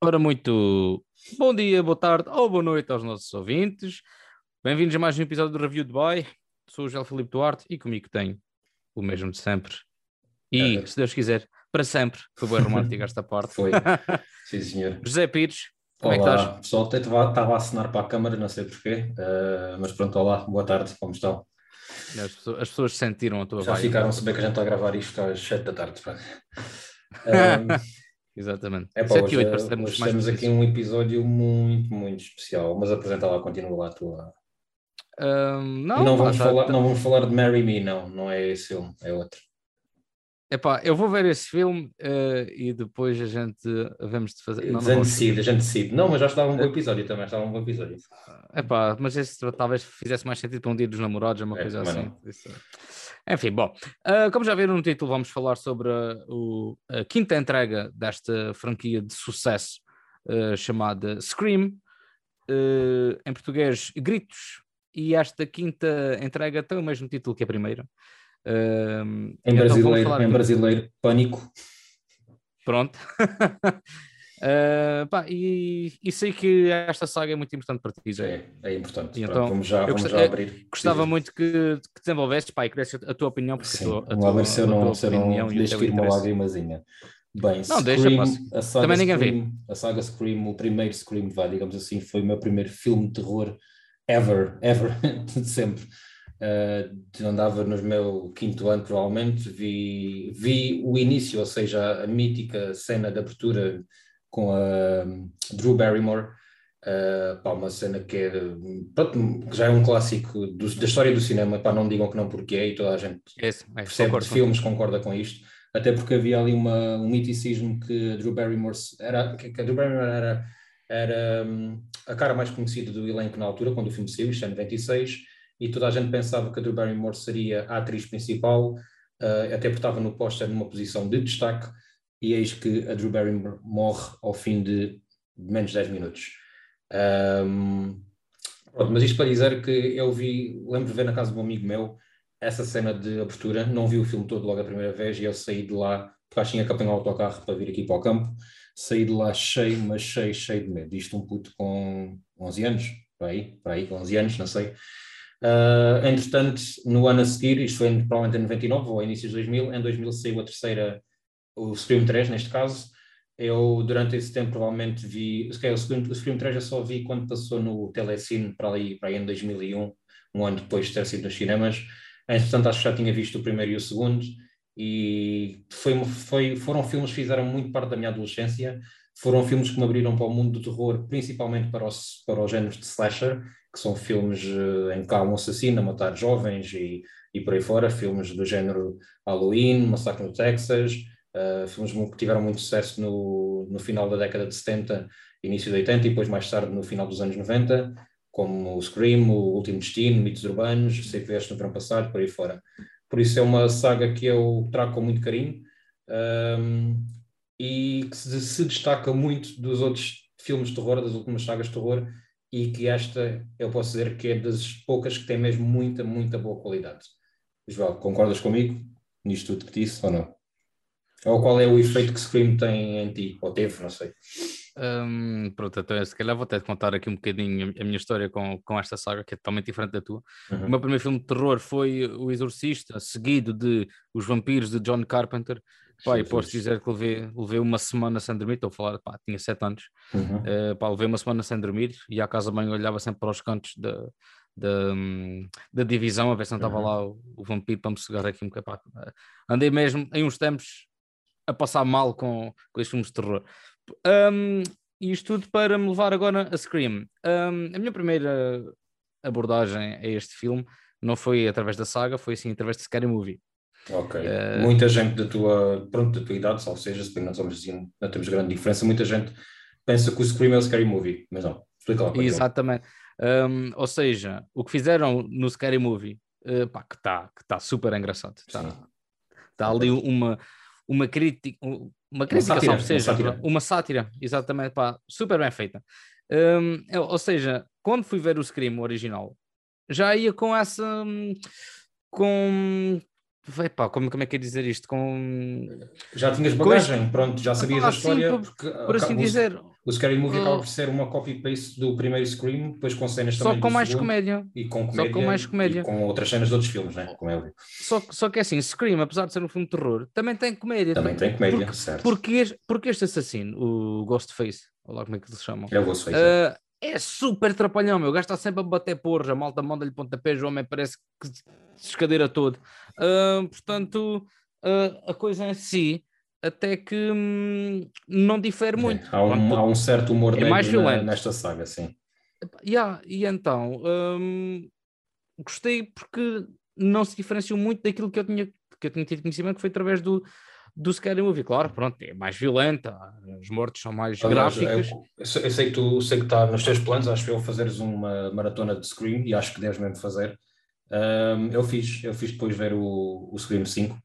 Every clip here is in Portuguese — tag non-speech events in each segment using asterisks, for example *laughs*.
Ora, muito bom dia, boa tarde ou boa noite aos nossos ouvintes. Bem-vindos a mais um episódio do Review de Boy. Sou o João Filipe Duarte e comigo tenho o mesmo de sempre. E, É. se Deus quiser, para sempre. Foi bem romântico esta parte. Foi, *laughs* sim senhor. José Pires, como é que olá, estás? pessoal, até estava a assinar para a câmara, não sei porquê, eh, mas pronto, olá, boa tarde, como estão? As pessoas, as pessoas sentiram a tua Já vibe. ficaram a saber que a gente está a gravar isto às 7 da tarde. pronto. *laughs* Eh, Exatamente. é pá, 7 e hoje, 8 para sermos hoje temos aqui um episódio muito, muito especial, mas apresenta lá, continua lá a tua. Ahm, não, não vamos, falar, tá- não vamos falar de Marry Me, não, não é esse filme, é outro. Epá, eu vou ver esse filme eh, e depois a gente vamos de fazer. Não, não a gente vamos- decide, a gente decide. Não, mas já estava um bom episódio também, estava um bom episódio. Epá, mas esse talvez fizesse mais sentido para um dia dos namorados, uma É, coisa assim. Isso- Enfim, bom, ah, como já viram no título, vamos falar sobre a, o- a quinta entrega desta franquia de sucesso ah, chamada Scream, ah, em português Gritos, e esta quinta entrega tem o mesmo título que a primeira. Ah, Em então brasileiro, falar em brasileiro, Pânico. Pronto. *laughs* Ah, pá, e, e sei que esta saga é muito importante para ti. É, é importante. E Pronto, então, vamos já, vamos gost- já eh, abrir. Gostava Diz. muito que, que desenvolvesses, pá, e a tua opinião, porque Sim, a tua, a tua- se eu não, se eu não deixo ir uma lágrimazinha. Bem, Não, deixa, Scream, pá, a saga também ninguém vê. Scream, a saga Scream, o primeiro Scream, vai, digamos assim, foi o meu primeiro filme de terror ever, ever, *laughs* de sempre. Uh, andava no meu quinto ano, provavelmente, vi, vi o início, ou seja, a mítica cena de abertura com a hum, Drew Barrymore, Uh, pá, uma cena que, é, pronto, já é um clássico do- da história do cinema, pá, não digam que não porque é, e toda a gente Esse, é, percebe concordo de filmes concorda com isto, até porque havia ali uma, um miticismo que a Drew Barrymore era, que Drew Barrymore era, era hum, a cara mais conhecida do elenco na altura, quando o filme saiu, isto é 96, e toda a gente pensava que a Drew Barrymore seria a atriz principal, uh, até porque estava no póster numa posição de destaque, e eis que a Drew Barrymore morre ao fim de menos de 10 minutos. Um, pronto, mas isto para dizer que eu vi, lembro de ver na casa de um amigo meu essa cena de abertura, não vi o filme todo logo a primeira vez e eu saí de lá, porque acho que tinha que apanhar o autocarro para vir aqui para o campo, saí de lá cheio, mas cheio, cheio de medo. Isto um puto com 11 anos, para aí, para aí, com 11 anos, não sei. Uh, entretanto, no ano a seguir, isto foi provavelmente em 99 ou início de 2000, em 2000 saiu a terceira, o Scream 3 neste caso, eu, durante esse tempo, provavelmente vi. Calhar, o Scream, o Scream 3 eu só vi quando passou no Telecine, para ali, para aí em 2001, um ano depois de ter sido nos cinemas. Entretanto, acho que já tinha visto o primeiro e o segundo, e foi, foi, foram filmes que fizeram muito parte da minha adolescência. Foram filmes que me abriram para o mundo do terror, principalmente para os, para os géneros de slasher, que são filmes eh, em que há um assassino a matar jovens e, e por aí fora, filmes do género Halloween, Massacre no Texas, Uh, filmes que tiveram muito sucesso no, no final da década de 70, início de 80 e depois mais tarde no final dos anos 90, como o Scream, o Último Destino, Mitos Urbanos, Sei que no Verão Passado, por aí fora. Por isso é uma saga que eu trago com muito carinho um, e que se, se destaca muito dos outros filmes de terror, das últimas sagas de terror, e que esta eu posso dizer que é das poucas que tem mesmo muita, muita boa qualidade. João, concordas comigo nisto tudo que disse ou não? Ou qual é o efeito que Scream tem em ti? Ou teve, não sei. Hum, pronto, então se calhar vou até te contar aqui um bocadinho a minha história com, com esta saga, que é totalmente diferente da tua. Uhum. O meu primeiro filme de terror foi O Exorcista, seguido de Os Vampiros de John Carpenter. Jesus. posso dizer que levei, levei uma semana sem dormir, estou a falar, pá, tinha sete anos. Uhum. Uh, pá, levei uma semana sem dormir e à casa bem olhava sempre para os cantos da, da, hum, da divisão a ver se não estava Uhum. lá o, o vampiro para me cegar aqui um bocado. Andei mesmo em uns tempos a passar mal com, com estes filmes de terror. Um, e isto tudo para me levar agora a Scream. Um, a minha primeira abordagem a este filme não foi através da saga, foi assim através de Scary Movie. Ok. Eh, Muita gente da tua, pronto, da tua idade, ou seja, se bem não, somos, assim, não temos grande diferença, muita gente pensa que o Scream é o Scary Movie, mas não. Explica lá. Exatamente. Um, ou seja, o que fizeram no Scary Movie, uh, pá, que está que tá super engraçado. Está tá ali uma, uma crítica, uma crítica, sátira, salvo seja, uma sátira. uma sátira, exatamente, pá, super bem feita. Um, ou seja, quando fui ver o Scream original, já ia com essa. hum, com. Epá, como, como é que é dizer isto? Com. Já tinhas Com bagagem, pronto, já sabias Ah, a sim, história. por- porque Por assim dizer. O Scary Movie acaba por ser uma copy-paste do primeiro Scream, depois com cenas Só também com mais segundo, comédia. E com Só comédia. com mais comédia. E com outras cenas de outros filmes, né? Como é óbvio. Só, só que é assim, Scream, apesar de ser um filme de terror, também tem comédia. Também tem comédia, Porque, certo. porque, este, porque este assassino, o Ghostface, olha lá como é que eles chamam, É o Ghostface. ah, é super trapalhão, meu. O gajo está sempre a bater porros, a malta manda-lhe pontapés, o homem parece que se escadeira todo. Ah, portanto, ah, a coisa em si até que hum, não difere muito. Há um, há um certo humor é mais na- violento. nesta saga, sim. Yeah, e então, hum, gostei porque não se diferenciou muito daquilo que eu tinha, que eu tinha tido conhecimento, que foi através do, do Scary Movie. Claro, pronto, é mais violenta, as mortes são mais Aliás, gráficas. eu, eu sei que tu sei que está nos teus planos, acho eu, fazeres uma maratona de Scream e acho que deves mesmo fazer. Ahm, eu fiz, eu fiz depois ver o, o Scream 5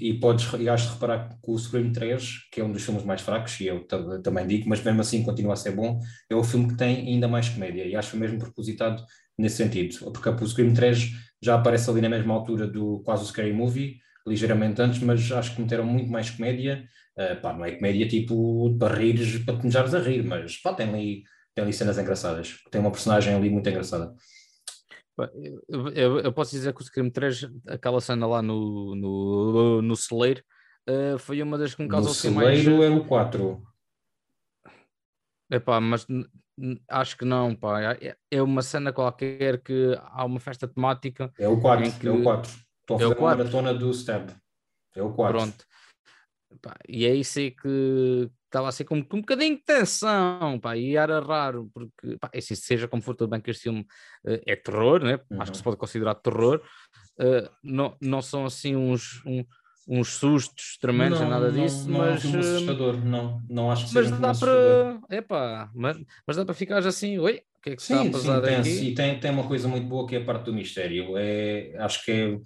E podes e acho de reparar que o Scream 3, que é um dos filmes mais fracos, e eu ta- também digo, mas mesmo assim continua a ser bom, é o filme que tem ainda mais comédia e acho mesmo propositado nesse sentido, porque o Scream 3 já aparece ali na mesma altura do quase o Scary Movie, ligeiramente antes, mas acho que meteram muito mais comédia. Uh, pá, não é comédia tipo para rires, para te a rir, mas pá, tem ali, tem ali cenas engraçadas. Tem uma personagem ali muito engraçada. Eu, eu- eu posso dizer que o Scream 3, aquela cena lá no, no, no celeiro, eh, foi uma das que me causou assim mais. celeiro é o 4. Epá, mas acho que não, pá. É, é uma cena qualquer que há uma festa temática. É o 4, Em que- é o 4. Estou a É o fazer uma quatro? maratona do Stab. É o 4. Pronto. Pá, e é isso aí que estava assim com, com um bocadinho de tensão, pá, e era raro, porque, pá, é assim, seja como for, tudo bem que este filme eh, é terror, né? acho Uhum. que se pode considerar terror, eh, não, não são assim uns, um- uns sustos tremendos, nem nada disso, não, mas, é um eh, assustador, não. Não acho que mas seja um dá assustador. para, epá, mas, mas dá para ficar assim, oi, o que é que está a Sim, sim, passar aqui? e tem, tem uma coisa muito boa que é a parte do mistério. É, acho que é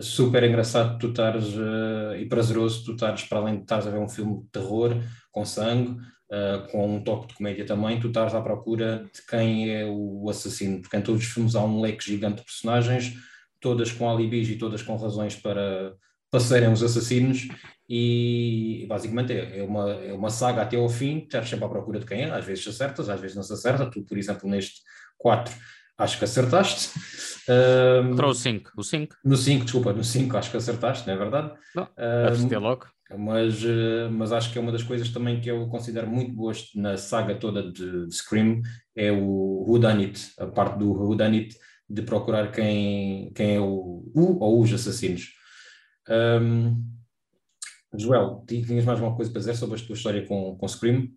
super engraçado tu estares eh, e prazeroso tu estares, para além de estares a ver um filme de terror com sangue, eh, com um toque de comédia também, tu estás à procura de quem é o assassino, porque em todos os filmes há um leque gigante de personagens, todas com alibis e todas com razões para, para serem os assassinos, e basicamente é, é uma, é uma saga até ao fim, estás sempre à procura de quem é, às vezes acertas, às vezes não se acerta, tu, por exemplo, neste 4 acho que acertaste. Ahm, Contra o 5, o 5, no 5, desculpa, no 5 acho que acertaste, não é verdade? Não, acertei logo. Mas, eh, mas acho que é uma das coisas também que eu considero muito boas na saga toda de, de Scream é o Whodunit, a parte do Whodunit de procurar quem, quem é o, o ou os assassinos. Ahm, Joel, ti- tinhas mais alguma coisa para dizer sobre a tua história com, com Scream?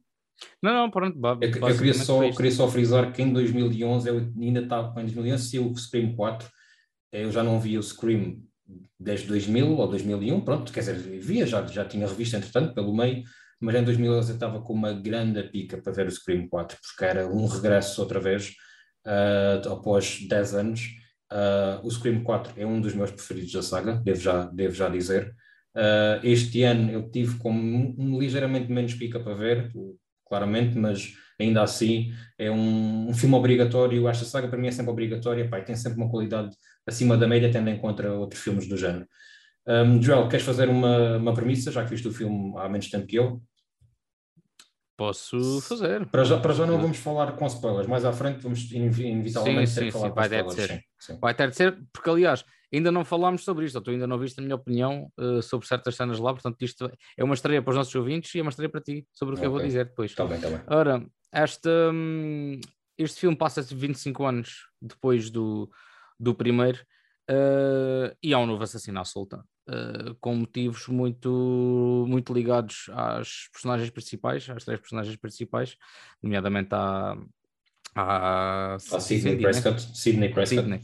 Não, não, pronto, Eu, eu queria, só, isto. queria só frisar que em 2011, eu ainda estava, em 2011 saiu o Scream 4, eu já não via o Scream desde 2000 ou 2001, pronto, quer dizer, via, já, já tinha revista entretanto pelo meio, mas em 2011 eu estava com uma grande pica para ver o Scream 4, porque era um regresso outra vez, ah, após 10 anos. Ah, o Scream 4 é um dos meus preferidos da saga, devo já, devo já dizer. Ah, este ano eu tive com um, ligeiramente menos pica para ver, claramente, mas ainda assim é um, um filme obrigatório. Esta saga para mim é sempre obrigatória, pá, tem sempre uma qualidade acima da média, tendo em conta outros filmes do género. Um, Joel, queres fazer uma, uma premissa, já que viste o filme há menos tempo que eu? Posso fazer. Para já, para já não vamos falar com spoilers, mais à frente vamos inevi- inevitavelmente Sim, ter sim, que falar sim, com vai ter de spoilers. ser. Sim, sim. Vai ter de ser, porque aliás, ainda não falámos sobre isto, ou tu ainda não viste a minha opinião eh, sobre certas cenas lá, portanto isto é uma estreia para os nossos ouvintes e é uma estreia para ti sobre o que eu vou dizer depois. Está bem, está bem. Ora, esta, hum, este filme passa-se 25 anos depois do, do primeiro eh, e há um novo assassino à solta, eh, com motivos muito, muito ligados às personagens principais, às três personagens principais, nomeadamente à, à, A Sidney Cindy, né? Prescott. Sidney Prescott. Sidney.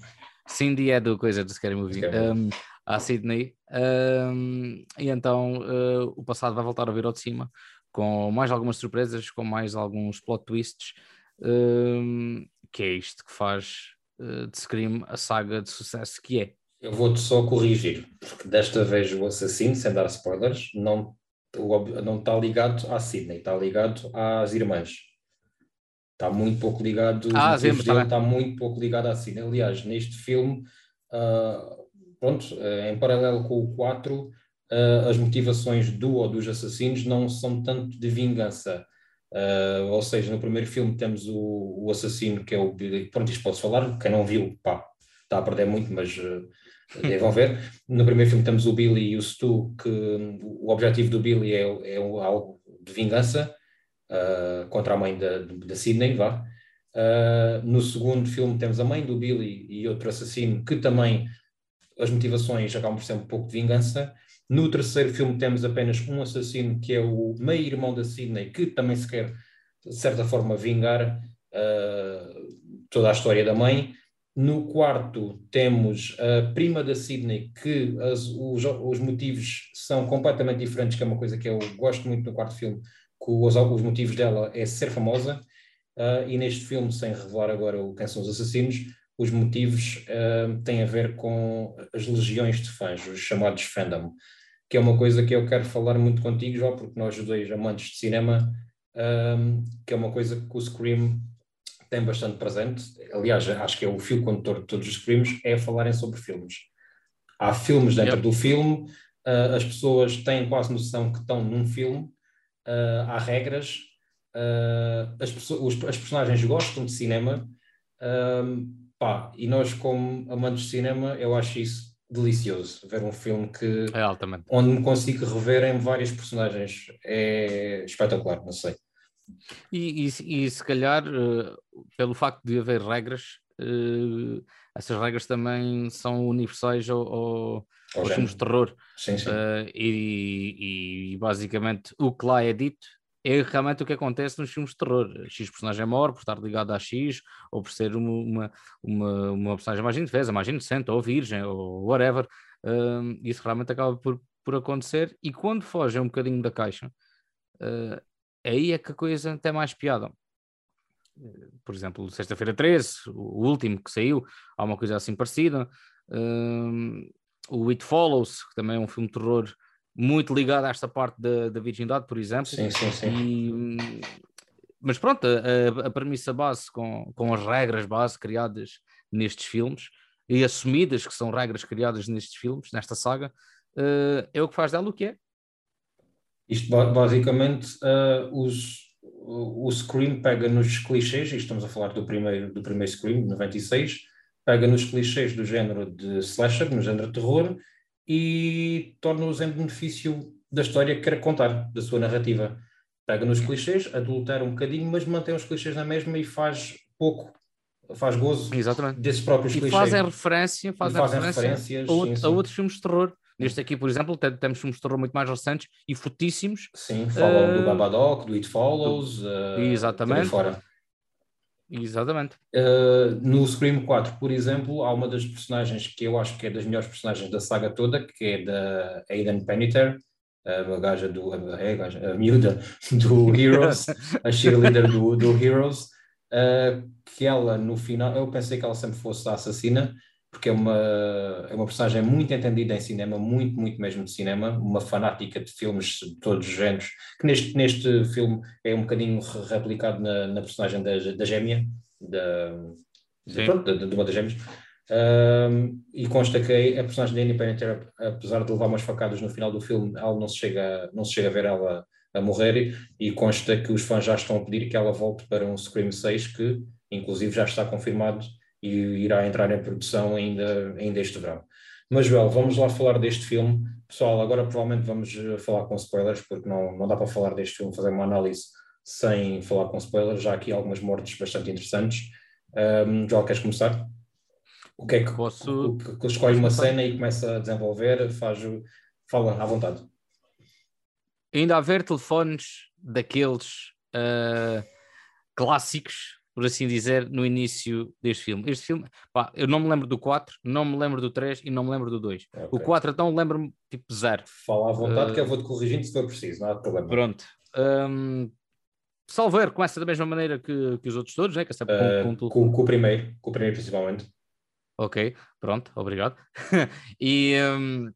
Cindy é do coisa do Scary Movie. Scary. Um, a Sydney. Um, e então uh, o passado vai voltar a vir ao de cima, com mais algumas surpresas, com mais alguns plot twists, um, que é isto que faz uh, de Scream a saga de sucesso que é. Eu vou-te só corrigir, porque desta vez o assassino, sem dar spoilers, não, não está ligado à Sidney, está ligado às irmãs. Está muito pouco ligado, Ah, sim, tá bem. está muito pouco ligado à Sidney. Aliás, neste filme, ah, pronto, eh, em paralelo com o 4, ah, as motivações do ou dos assassinos não são tanto de vingança, Uh, ou seja, no primeiro filme temos o, o assassino que é o. Pronto, isto pode falar, quem não viu, pá, está a perder muito, mas uh, devam ver. No primeiro filme temos o Billy e o Stu, que o objetivo do Billy é, é algo de vingança uh, contra a mãe da, da Sidney, vá. Uh, no segundo filme temos a mãe do Billy e outro assassino que também as motivações acabam por ser um pouco de vingança. No terceiro filme temos apenas um assassino que é o meio-irmão da Sidney que também se quer, de certa forma, vingar uh, toda a história da mãe. No quarto temos a prima da Sidney, que as, os, os, motivos são completamente diferentes, que é uma coisa que eu gosto muito no quarto filme, que os, os motivos dela é ser famosa, uh, e neste filme, sem revelar agora o, quem são os assassinos, os motivos uh, têm a ver com as legiões de fãs, os chamados fandom, que é uma coisa que eu quero falar muito contigo, João, porque nós dois amantes de cinema, um, que é uma coisa que o Scream tem bastante presente, aliás, acho que é o fio condutor de todos os filmes, é falarem sobre filmes. Há filmes dentro yep. do filme, uh, as pessoas têm quase noção que estão num filme, uh, há regras, uh, as, pessoas, os, as personagens gostam de cinema, pá, e nós como amantes de cinema, eu acho isso delicioso, ver um filme que é altamente. onde me consigo rever em vários personagens, é espetacular, não sei. E, e, e, se calhar, uh, pelo facto de haver regras, uh, essas regras também são universais ao, ao, aos filmes de terror. Sim, sim. Uh, e, e, basicamente o que lá é dito é realmente o que acontece nos filmes de terror. X personagem morre por estar ligado a X, ou por ser uma, uma, uma, personagem mais indefesa, mais inocente, ou virgem, ou whatever. isso realmente acaba por, por acontecer. E quando fogem um bocadinho da caixa, uh, aí é que a coisa tem mais piada. Por exemplo, Sexta-feira 13, o último que saiu, há uma coisa assim parecida. Um, o It Follows, que também é um filme de terror muito ligado a esta parte da, da virgindade, por exemplo. Sim, sim, sim. E, mas pronto, a, a, premissa base com, com as regras base criadas nestes filmes e assumidas que são regras criadas nestes filmes, nesta saga, uh, é o que faz dela o que é. Isto basicamente uh, os, o Scream pega nos clichês, e estamos a falar do primeiro, do primeiro Scream, 96, pega nos clichês do género de slasher, no género de terror, e torna-os em benefício da história que quer contar, da sua narrativa. Pega nos clichês, adultera um bocadinho, mas mantém os clichês na mesma e faz pouco, faz gozo Exatamente. desses próprios e clichês. Fazem referência, fazem, fazem referências a, outro, sim, sim. a outros filmes de terror Neste aqui, por exemplo, temos filmes de terror muito mais recentes e fortíssimos. Sim, falam uh, do Babadook, do It Follows. Uh, exatamente. Fora. Exatamente. Uh, no Scream 4, por exemplo, há uma das personagens que eu acho que é das melhores personagens da saga toda, que é da Aidan Panettiere, a gaja do. A, é a, gaja, a miúda *laughs* do Heroes, a cheerleader *laughs* do, do Heroes, uh, que ela no final, eu pensei que ela sempre fosse a assassina, porque é uma, é uma personagem muito entendida em cinema, muito, muito mesmo de cinema, uma fanática de filmes de todos os géneros, que neste, neste filme é um bocadinho replicado na, na personagem da, da gêmea, da, de, pronto, de, de, uma das gêmeas. Um, e consta que a personagem da Annie Panettiere, apesar de levar umas facadas no final do filme, ela não se chega, não se chega a ver ela a morrer, e consta que os fãs já estão a pedir que ela volte para um Scream 6, que inclusive já está confirmado e irá entrar em produção ainda, ainda este verão. Mas, Joel, vamos lá falar deste filme. Pessoal, agora provavelmente vamos eh, falar com spoilers, porque não, não dá para falar deste filme, fazer uma análise sem falar com spoilers. Já há aqui algumas mortes bastante interessantes. Um, Joel, queres começar? O que é que, Posso... que, que escolhe uma cena e começa a desenvolver? Faz, fala à vontade. Ainda haver telefones daqueles uh, clássicos por assim dizer, no início deste filme. Este filme, pá, eu não me lembro do 4, não me lembro do 3 e não me lembro do 2. Okay. O 4, então, lembro-me tipo zero. Fala à vontade uh, que eu vou-te corrigindo se for preciso, não há problema. Pronto. Um, Salver começa da mesma maneira que, que os outros todos, né? que é uh, com, com, com, com, o primeiro, com o primeiro principalmente. Ok, pronto, obrigado. *laughs* e, um,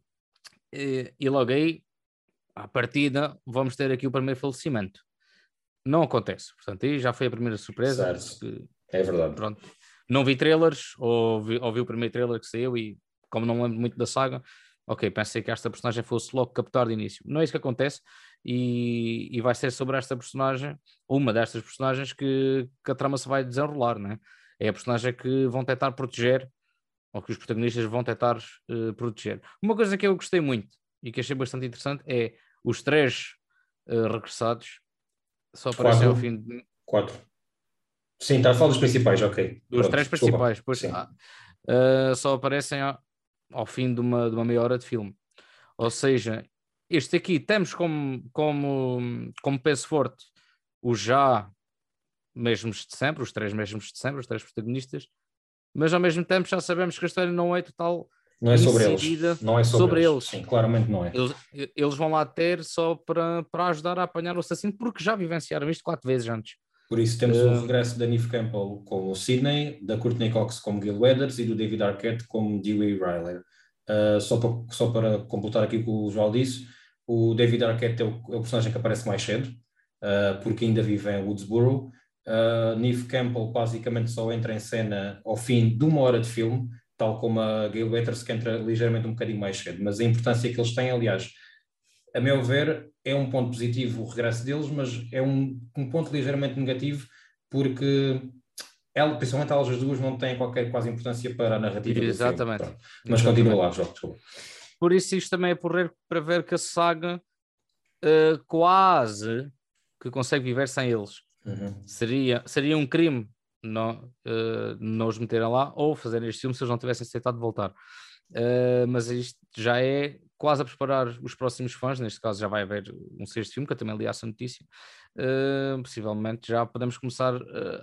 e, e logo aí, à partida, vamos ter aqui o primeiro falecimento não acontece. Portanto, aí já foi a primeira surpresa. Certo. É verdade. Pronto. Não vi trailers, ou vi, ou vi o primeiro trailer que saiu e, como não lembro muito da saga, ok, pensei que esta personagem fosse logo captar de início. Não é isso que acontece. e, e vai ser sobre esta personagem, uma destas personagens que, que a trama se vai desenrolar, né? É a personagem que vão tentar proteger, ou que os protagonistas vão tentar uh, proteger. Uma coisa que eu gostei muito e que achei bastante interessante é os três uh, regressados só aparecem ao fim de. Quatro. Sim, está a falar dos principais, ok. Dos Pronto, três principais, pois uh, só aparecem ao, ao fim de uma, de uma meia hora de filme. Ou seja, este aqui temos como, como, como peso forte os já mesmos de sempre, os três mesmos de sempre, os três protagonistas, mas ao mesmo tempo já sabemos que a história não é total. Não é sobre eles. Não é sobre, sobre eles. eles. Sim, claramente não é. Eles, eles, vão lá ter só para, para ajudar a apanhar o assassino, porque já vivenciaram isto quatro vezes antes. Por isso temos uh... o regresso da Neve Campbell como Sidney, da Courtney Cox como Gil Weathers e do David Arquette como Dewey Riley. Uh, só, para, só para completar aqui o que o João disse, o David Arquette é o, é o personagem que aparece mais cedo, uh, porque ainda vive em Woodsboro. Uh, Neve Campbell basicamente só entra em cena ao fim de uma hora de filme, tal como a Gail Weathers, que entra ligeiramente um bocadinho mais cedo. Mas a importância que eles têm, aliás, a meu ver, é um ponto positivo o regresso deles, mas é um, um ponto ligeiramente negativo, porque ela, principalmente elas as duas não têm qualquer quase importância para a narrativa Exatamente. filme. Mas continua lá, João, desculpa. Por isso isto também é porrer para ver que a saga uh, quase que consegue viver sem eles. Uhum. Seria, seria um crime não, uh, não os meterem lá ou fazerem este filme se eles não tivessem aceitado voltar. Uh, mas isto já é quase a preparar os próximos fãs, neste caso já vai haver um sexto filme, que eu também li essa notícia, uh, possivelmente já podemos começar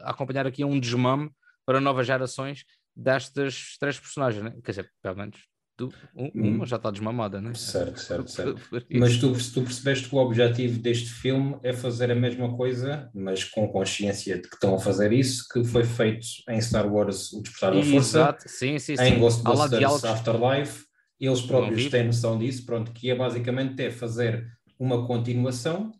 a acompanhar aqui um desmame para novas gerações destas três personagens, né? quer dizer, pelo menos Tu, um, uma hum. já está desmamada, né? Certo, certo, *laughs* certo. mas tu, tu percebeste que o objetivo deste filme é fazer a mesma coisa, mas com consciência de que estão a fazer isso, que foi feito em Star Wars O Despertar da Força, Exato. Sim, sim, sim. em Ghostbusters Afterlife, eles próprios têm noção disso, pronto, que é basicamente é fazer uma continuação,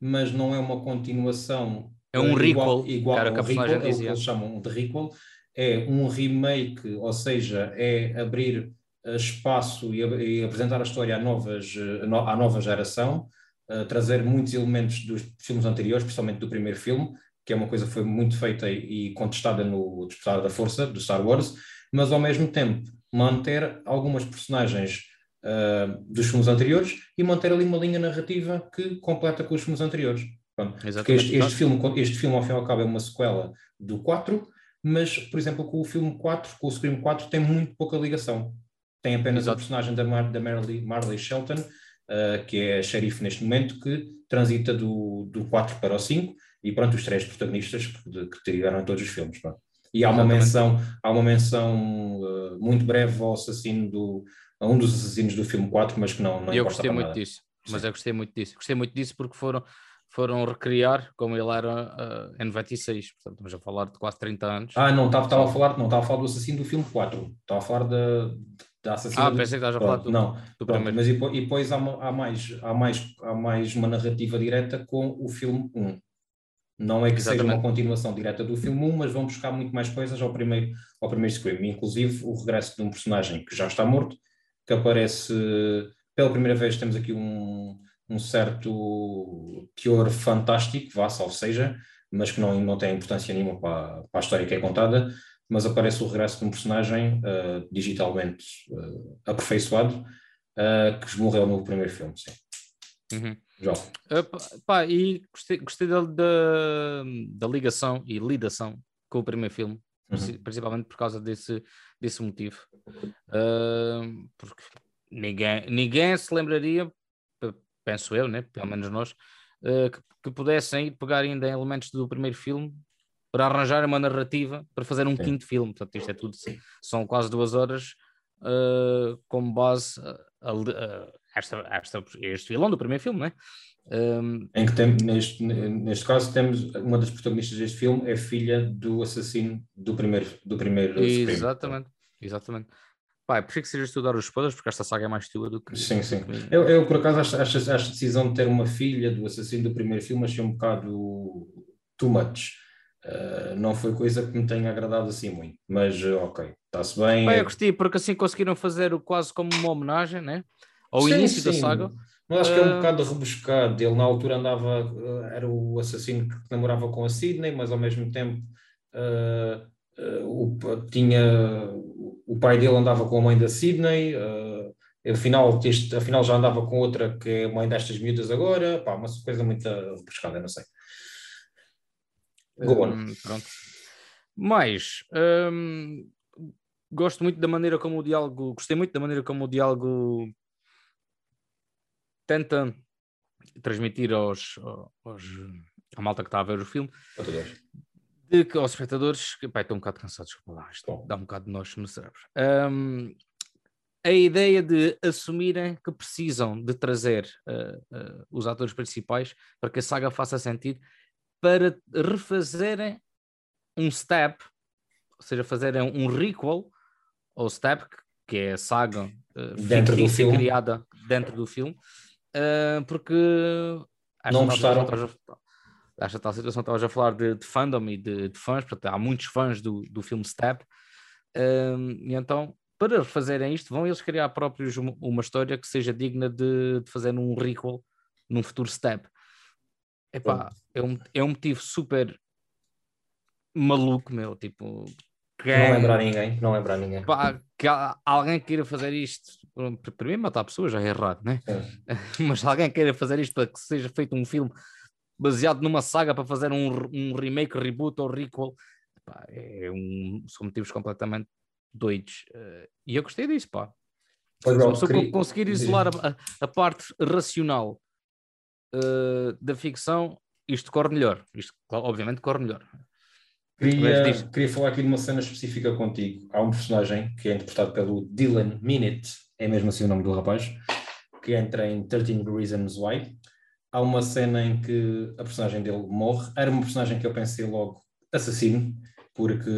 mas não é uma continuação é um igual, recall, igual a um recall, é o que eles chamam de recall, é um remake, ou seja, é abrir espaço e, e, apresentar a história a, novas, à nova geração, uh, trazer muitos elementos dos filmes anteriores, principalmente do primeiro filme, que é uma coisa que foi muito feita e, e contestada no Despertar da Força, do Star Wars, mas ao mesmo tempo manter algumas personagens uh, dos filmes anteriores e manter ali uma linha narrativa que completa com os filmes anteriores. Porque este, este, filme, este filme, ao fim e ao cabo, é uma sequela do 4, mas, por exemplo, com o filme 4, com o Scream 4, tem muito pouca ligação tem apenas Exato. a personagem da, Mar, da Marley, Marley Shelton, uh, que é a xerife neste momento, que transita do, do 4 para o 5, e pronto, os três protagonistas que, que tiveram em todos os filmes. Pronto. E há uma menção, há uma menção uh, muito breve ao assassino do, a um dos assassinos do filme 4, mas que não, não Eu gostei muito nada. disso, mas Sim. eu gostei muito disso. Gostei muito disso porque foram, foram recriar como ele era uh, em 96, portanto estamos a falar de quase 30 anos. Ah, não, estava a falar, não estava a falar do assassino do filme 4, estava a falar de, da assassina. Ah, pensei que estavas a falar do, não, do pronto, Mas e depois há, há, mais, há, mais, há mais uma narrativa direta com o filme 1. Não é que Exatamente. seja uma continuação direta do filme 1, mas vão buscar muito mais coisas ao primeiro, ao primeiro Scream. Inclusive o regresso de um personagem que já está morto, que aparece pela primeira vez. Temos aqui um, um certo teor fantástico, vá, salvo seja, mas que não, não tem importância nenhuma para, para a história que é contada mas aparece o regresso de um personagem uh, digitalmente uh, aperfeiçoado uh, que morreu no primeiro filme, sim. Uhum. Uh, pá, e gostei, gostei da, da, da, ligação e lidação com o primeiro filme, uhum. principalmente por causa desse, desse motivo. Porque ninguém, ninguém se lembraria, penso eu, né, pelo menos nós, que, que, pudessem pegar ainda elementos do primeiro filme para arranjar uma narrativa para fazer um Sim. quinto filme. Portanto, isto é tudo, são quase duas horas uh, como base a, a, a, esta, esta, este vilão do primeiro filme, não é? Um, em que tem, neste, neste caso temos uma das protagonistas deste filme é filha do assassino do primeiro do primeiro exatamente exatamente Pai, prefiro que seja estudar os spoilers porque esta saga é mais tua do que sim, sim. Eu, eu por acaso acho, acho, acho a decisão de ter uma filha do assassino do primeiro filme achei um bocado too much Uh, não foi coisa que me tenha agradado assim muito, mas uh, ok, está-se bem. Bem, eu gostei, porque assim conseguiram fazer quase como uma homenagem né? ao sim, início sim. da saga. Mas acho que é um uh... bocado rebuscado. Ele na altura andava, era o assassino que namorava com a Sidney, mas ao mesmo tempo uh, o, tinha, o pai dele andava com a mãe da Sidney. afinal, este, afinal já andava com outra que é mãe destas miúdas agora. Pá, uma coisa muito rebuscada, não sei. Go on. pronto. Mas um, gosto muito da maneira como o diálogo, gostei muito da maneira como o diálogo tenta transmitir aos, aos à malta que está a ver o filme de que aos espectadores que pá, estou um bocado cansado, desculpa lá, isto dá um bocado de nós no cérebro. Um, a ideia de assumirem que precisam de trazer uh, uh, os atores principais para que a saga faça sentido, para refazerem um step, ou seja, fazerem um requel ou step, que é a saga uh, dentro do filme. criada dentro do filme, uh, porque não gostaram. Esta tal situação estavas a falar de, de fandom e de, de, fãs, portanto, há muitos fãs do, do filme Step, uh, e então para fazerem isto, vão eles criar próprios uma, uma história que seja digna de, de, fazer um requel num futuro step. Epá, é um, é um motivo super maluco, meu, tipo... Não lembrar ninguém, não lembrar ninguém. Pá, que alguém queira fazer isto, para mim matar pessoas já é errado, né? É. *laughs* Mas alguém queira fazer isto para que seja feito um filme baseado numa saga para fazer um, um remake, reboot ou requel, pá, é um, são motivos completamente doidos. Uh, e eu gostei disso, pá. Pois Se eu conseguir isolar a, a, parte racional uh, da ficção, isto corre melhor. Isto, obviamente, corre melhor. Queria, queria falar aqui de uma cena específica contigo. Há um personagem que é interpretado pelo Dylan Minute, é mesmo assim o nome do rapaz, que entra em 13 Reasons Why. Há uma cena em que a personagem dele morre. Era uma personagem que eu pensei logo assassino, porque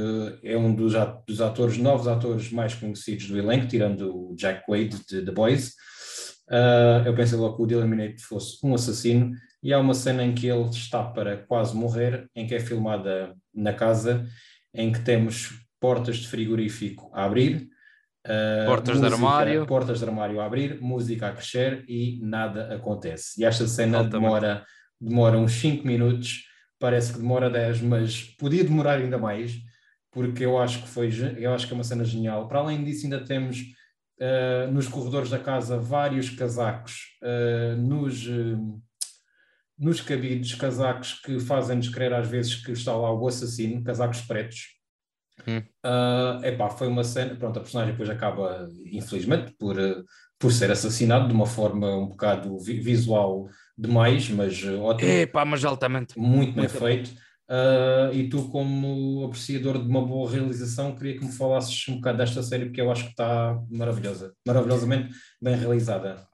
é um dos, dos atores, novos atores mais conhecidos do elenco, tirando o Jack Wade de The Boys. Uh, eu pensei logo que o Dylan Minute fosse um assassino, e há uma cena em que ele está para quase morrer, em que é filmada na casa, em que temos portas de frigorífico a abrir, uh, portas música, de armário, portas de armário a abrir, música a crescer e nada acontece. E esta cena demora, demora uns 5 minutos, parece que demora 10, mas podia demorar ainda mais, porque eu acho que foi, eu acho que é uma cena genial. Para além disso, ainda temos uh, nos corredores da casa vários casacos uh, nos nos cabides casacos que fazem-nos crer às vezes que está lá o assassino, casacos pretos. Hum. Uh, epá, foi uma cena, pronto, a personagem depois acaba, infelizmente, por, por ser assassinado de uma forma um bocado visual demais, mas ótimo. Epá, mas altamente. Muito bem feito. Uh, e tu, como apreciador de uma boa realização, queria que me falasses um bocado desta série, porque eu acho que está maravilhosa, maravilhosamente bem realizada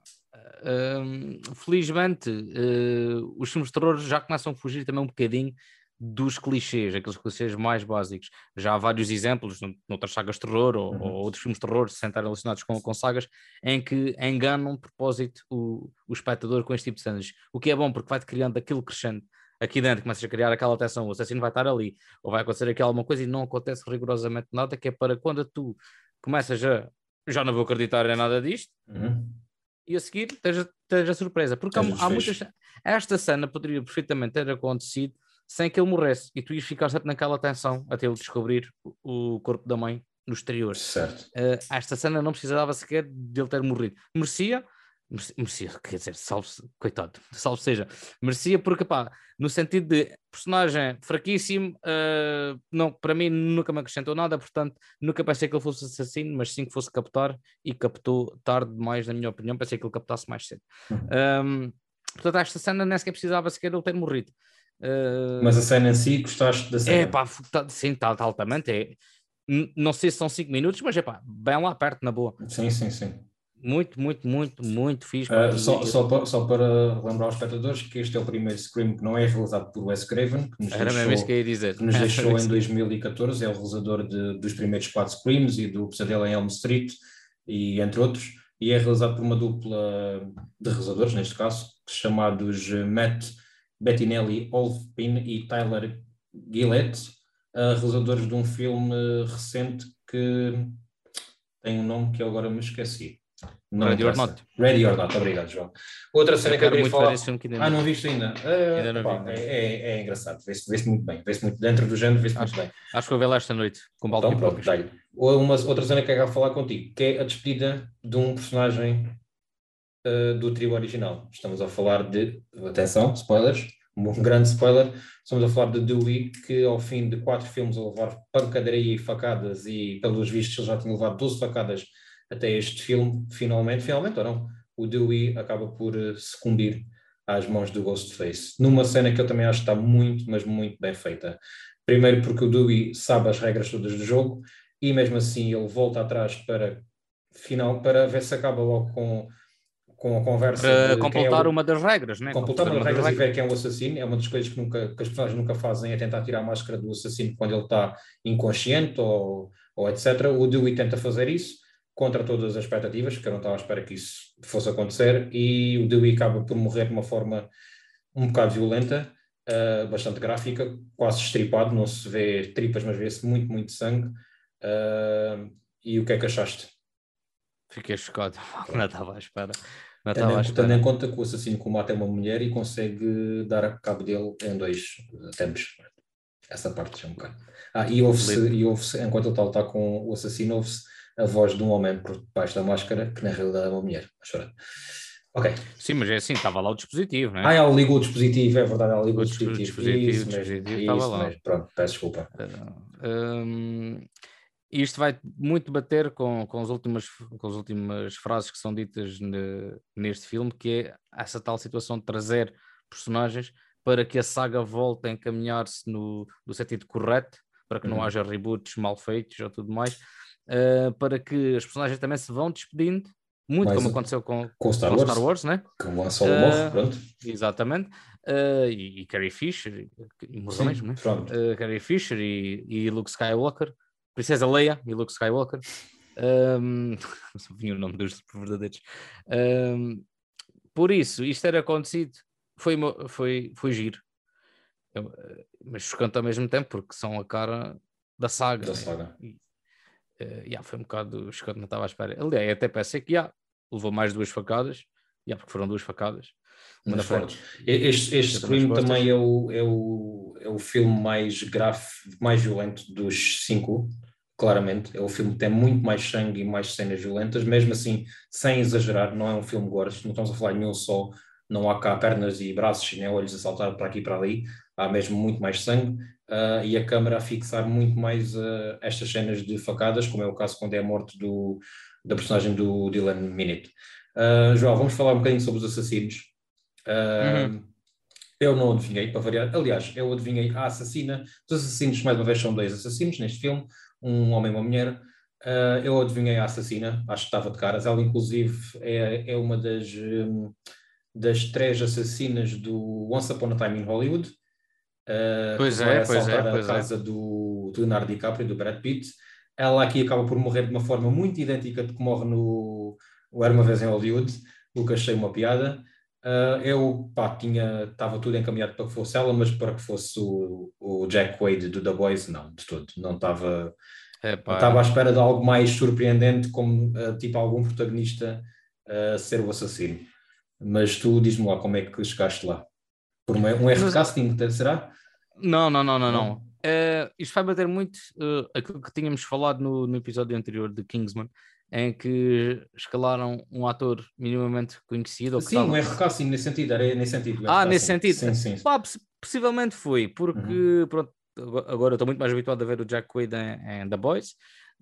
felizmente, uh, os filmes de terror já começam a fugir também um bocadinho dos clichês, aqueles clichês mais básicos. Já há vários exemplos, noutras sagas de terror ou, uhum. ou outros filmes de terror, sem estar relacionados com, com sagas, em que enganam de propósito o, o espectador com este tipo de cenas. O que é bom, porque vai-te criando aquilo crescendo aqui dentro, começas a criar aquela atenção, o assassino vai estar ali, ou vai acontecer aqui alguma coisa e não acontece rigorosamente nada, que é para quando tu começas a já não vou acreditar em nada disto, uhum e a seguir tens, a surpresa. Porque há, há muitas. Esta cena poderia perfeitamente ter acontecido sem que ele morresse e tu ias ficar sempre naquela tensão até ele descobrir o, o corpo da mãe no exterior. Certo. Uh, esta cena não precisava sequer de ele ter morrido. Merecia, merecia, quer dizer, salve, coitado, salve seja, merecia porque, pá, no sentido de personagem fraquíssimo, uh, não, para mim nunca me acrescentou nada, portanto, nunca pensei que ele fosse assassino, mas sim que fosse captar e captou tarde demais, na minha opinião, pensei que ele captasse mais cedo. Uhum. Um, portanto, esta cena nem sequer precisava sequer ele ter morrido. Uh, mas a cena em si, gostaste da cena? É pá, tá, sim, tá, altamente, é, não sei se são 5 minutos, mas é pá, bem lá perto, na boa. Sim, sim, sim muito, muito, muito, muito fixe. Uh, só, só, para, só, para lembrar aos espectadores que este é o primeiro Scream que não é realizado por Wes Craven, que nos Era deixou, que ia dizer. Que nos *laughs* deixou em 2014, é o realizador de, dos primeiros quatro Screams e do Pesadelo em Elm Street, e entre outros, e é realizado por uma dupla de realizadores, neste caso, chamados Matt Bettinelli Olfpin e Tyler Gillette, uh, realizadores de um filme recente que tem um nome que eu agora me esqueci Não Ready or. Not. Ready or Not, obrigado, João. Outra cena que eu queria falar. que ainda Ah, não viste ainda? Ainda Ah, não pá, vi, ainda. é, é- é engraçado, vê-se vê-se muito bem. Vê-se muito dentro do género, vê-se muito bem. Acho que vou ver lá esta noite com balde Então, pronto. Ou Uma, outra cena que eu quero falar contigo, que é a despedida de um personagem uh, do trio original. Estamos a falar de, atenção, spoilers, um grande spoiler, estamos a falar de Dewey, que ao fim de quatro filmes a levar pancadaria e facadas, e pelos vistos ele já tinha levado 12 facadas até este filme, finalmente, finalmente ou não, o Dewey acaba por uh, sucumbir às mãos do Ghostface, numa cena que eu também acho que está muito, mas muito bem feita. Primeiro porque o Dewey sabe as regras todas do jogo, e mesmo assim ele volta atrás para final para ver se acaba logo com, com a conversa Para quem é completar o- uma das regras, né? completar uma das das regras e ver quem é o assassino é uma das coisas que, nunca, que as personagens nunca fazem é tentar tirar a máscara do assassino quando ele está inconsciente ou, ou etc. O Dewey tenta fazer isso contra todas as expectativas, porque eu não estava à espera que isso fosse acontecer, e o Dewey acaba por morrer de uma forma um bocado violenta, uh, bastante gráfica, quase estripado, não se vê tripas, mas vê-se muito, muito sangue. Uh, e o que é que achaste? Fiquei chocado. *laughs* Não estava à espera. Não Tendo estava à em, tendo em espera. conta que o assassino combate é uma mulher e consegue dar a cabo dele em dois tempos. Essa parte já é um bocado. Ah, e ouve-se, e ouve-se enquanto ele está com o assassino, ouve-se a voz de um homem por baixo da máscara, que na realidade é uma mulher. a chorar. Ok. Sim, mas é assim, estava lá o dispositivo, né? Ah, ela ligou o dispositivo, é verdade, ela ligou o O dispositivo, dispositivo. Isso o mesmo, dispositivo estava isso lá. mesmo. Pronto, peço desculpa. Hum, isto vai muito bater com, com, as últimas, com as últimas frases que são ditas ne- neste filme, que é essa tal situação de trazer personagens para que a saga volte a encaminhar-se no, no sentido correto, para que não Uhum. haja reboots mal feitos ou tudo mais, uh, para que as personagens também se vão despedindo, muito Mais como um- aconteceu com, Com Star com Wars, Star Wars, né? que o Han Solo Ah, morre, pronto. Exatamente. Uh, e, e Carrie Fisher, e, mesmo, né? uh, Carrie Fisher e, e Luke Skywalker, Princesa Leia e Luke Skywalker. Um, não sei vinha o nome dos verdadeiros. Um, por isso, isto ter acontecido foi, foi, foi giro, uh, mas chocante ao mesmo tempo, porque são a cara da saga. Da né? saga. E, uh, yeah, foi um bocado chocante, não estava à espera. Aliás, até pensei que yeah, levou mais duas facadas, yeah, porque foram duas facadas. Uma Nas na frente. fotos. Este, este Scream também é o, é, o, é o filme mais gráfico, mais violento dos cinco, claramente. É o filme que tem muito mais sangue e mais cenas violentas, mesmo assim, sem exagerar, não é um filme gore, não estamos a falar de nenhum só, não há cá pernas e braços e nem olhos a saltar para aqui e para ali, há mesmo muito mais sangue, ah, e a câmara a fixar muito mais ah, estas cenas de facadas, como é o caso quando é a morte do, da personagem do Dylan Minute. Ah, João, vamos falar um bocadinho sobre os assassinos. Uhum. Eu não adivinhei, para variar. Aliás, eu adivinhei a assassina. Os assassinos, mais uma vez, são dois assassinos neste filme, um homem e uma mulher. Eu adivinhei a assassina, acho que estava de caras. Ela, inclusive, é, é uma das, hum, das três assassinas do Once Upon a Time in Hollywood. Ah, Pois que é, vai pois é, assaltar pois é. a casa do, do Leonardo DiCaprio, do Brad Pitt. Ela aqui acaba por morrer de uma forma muito idêntica de que morre no o Era Uma Vez em Hollywood, o que achei uma piada. Ah, eu, pá, tinha, estava tudo encaminhado para que fosse ela, mas para que fosse o, o Jack Wade do The Boys, não, de todo. Não estava, estava à espera de algo mais surpreendente, como ah, tipo algum protagonista ser o assassino. Mas tu diz-me lá como é que chegaste lá. Por uma- um erro de casting, será? Não, não, não, não, não. Eh, isto vai bater muito eh, aquilo que tínhamos falado no, no episódio anterior de Kingsman, em que escalaram um ator minimamente conhecido. Sim, um de casting nesse sentido, era nesse sentido. Ah, nesse sentido. Sim, sim. Pá, possivelmente foi, porque Uhum. pronto, ago- agora estou muito mais habituado a ver o Jack Quaid em, em The Boys,